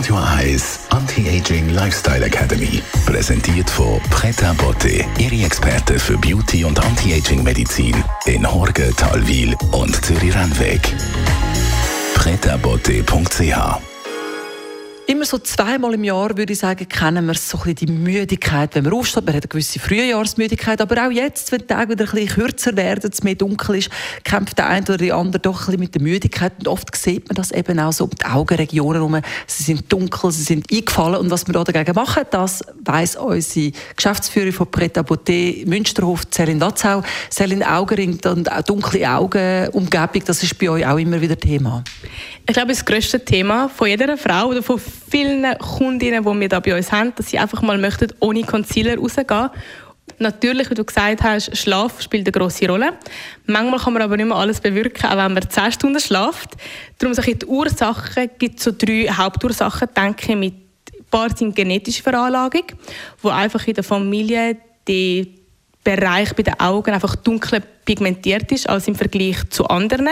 Radio Eyes Anti-Aging Lifestyle Academy. Präsentiert von Preta Botte, Ihre Experte für Beauty und Anti-Aging Medizin in Horge, Talwil und Zürich-Rennweg. pretabotte.ch Immer so zweimal im Jahr, würde ich sagen, kennen wir so ein bisschen die Müdigkeit, wenn man aufsteht. Man hat eine gewisse Frühjahrsmüdigkeit, aber auch jetzt, wenn die Tage wieder ein bisschen kürzer werden, es mehr dunkel ist, kämpft der eine oder die andere doch ein bisschen mit der Müdigkeit. Und oft sieht man das eben auch so um die Augenregionen herum. Sie sind dunkel, sie sind eingefallen. Und was wir da dagegen machen, das weiss unsere Geschäftsführerin von Pret à Beauté Münsterhof, Céline Datzau. Céline Augenring und dunkle Augenumgebung, das ist bei euch auch immer wieder Thema. Ich glaube, das grösste Thema von jeder Frau oder von vielen Kundinnen, die wir da bei uns haben, dass sie einfach mal möchten, ohne Concealer rausgehen. Natürlich, wie du gesagt hast, Schlaf spielt eine grosse Rolle. Manchmal kann man aber nicht mehr alles bewirken, auch wenn man 10 Stunden schlaft. Darum ich, die Ursachen gibt so drei Hauptursachen, denke ich, mit ein paar sind genetische Veranlagung, wo einfach in der Familie die Bereich bei den Augen einfach dunkler pigmentiert ist als im Vergleich zu anderen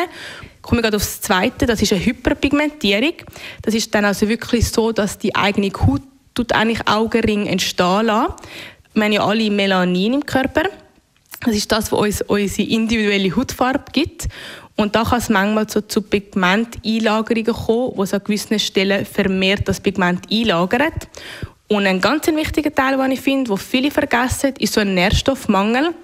komme gerade aufs Zweite, das ist eine Hyperpigmentierung. Das ist dann also wirklich so, dass die eigene Haut tut eigentlich Augenring entstehen lässt. Wir haben ja alle Melanin im Körper. Das ist das, was uns unsere individuelle Hautfarbe gibt. Und da kann es manchmal so zu Pigmenteinlagerungen kommen, wo es an gewissen Stellen vermehrt das Pigment einlagert. Und ein ganz wichtiger Teil, den ich finde, den viele vergessen, ist so ein Nährstoffmangel.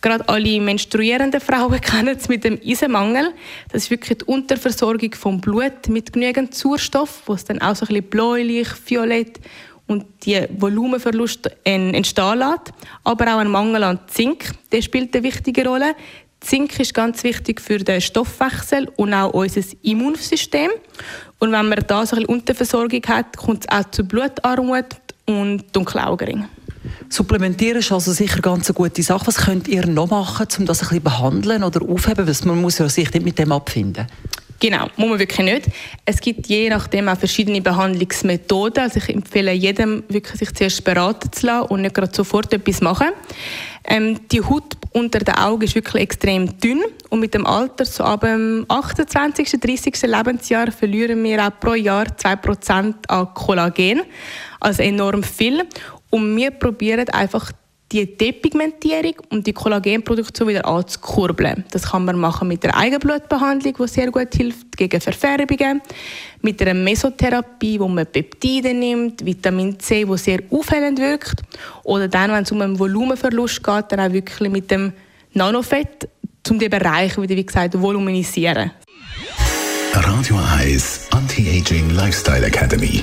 Gerade alle menstruierenden Frauen kennen es mit dem Eisenmangel. Das ist wirklich die Unterversorgung vom Blut mit genügend Sauerstoff, wo es dann auch so ein bisschen bläulich, violett und die Volumenverlust entstehen lässt. Aber auch ein Mangel an Zink, der spielt eine wichtige Rolle. Zink ist ganz wichtig für den Stoffwechsel und auch unser Immunsystem. Und wenn man da so ein bisschen Unterversorgung hat, kommt es auch zu Blutarmut, und dunkle Augenringe. Supplementieren ist also sicher ganz eine gute Sache. Was könnt ihr noch machen, um das ein bisschen behandeln oder aufheben? Man muss ja sich nicht mit dem abfinden. Genau, muss man wirklich nicht. Es gibt je nachdem auch verschiedene Behandlungsmethoden. Also ich empfehle jedem, wirklich sich zuerst beraten zu lassen und nicht gerade sofort etwas machen. Ähm, die Haut unter den Augen ist wirklich extrem dünn und mit dem Alter, so ab dem 28., 30. Lebensjahr, verlieren wir auch pro Jahr 2% an Kollagen, also enorm viel. Und wir probieren einfach die Depigmentierung und die Kollagenproduktion wieder anzukurbeln. Das kann man machen mit der Eigenblutbehandlung, die sehr gut hilft gegen Verfärbungen, mit einer Mesotherapie, wo man Peptide nimmt, Vitamin C, wo sehr aufhellend wirkt, oder dann, wenn es um einen Volumenverlust geht, dann auch wirklich mit dem Nanofett, um die Bereiche wieder, wie gesagt, voluminisieren. Radio Eyes Anti-Aging Lifestyle Academy.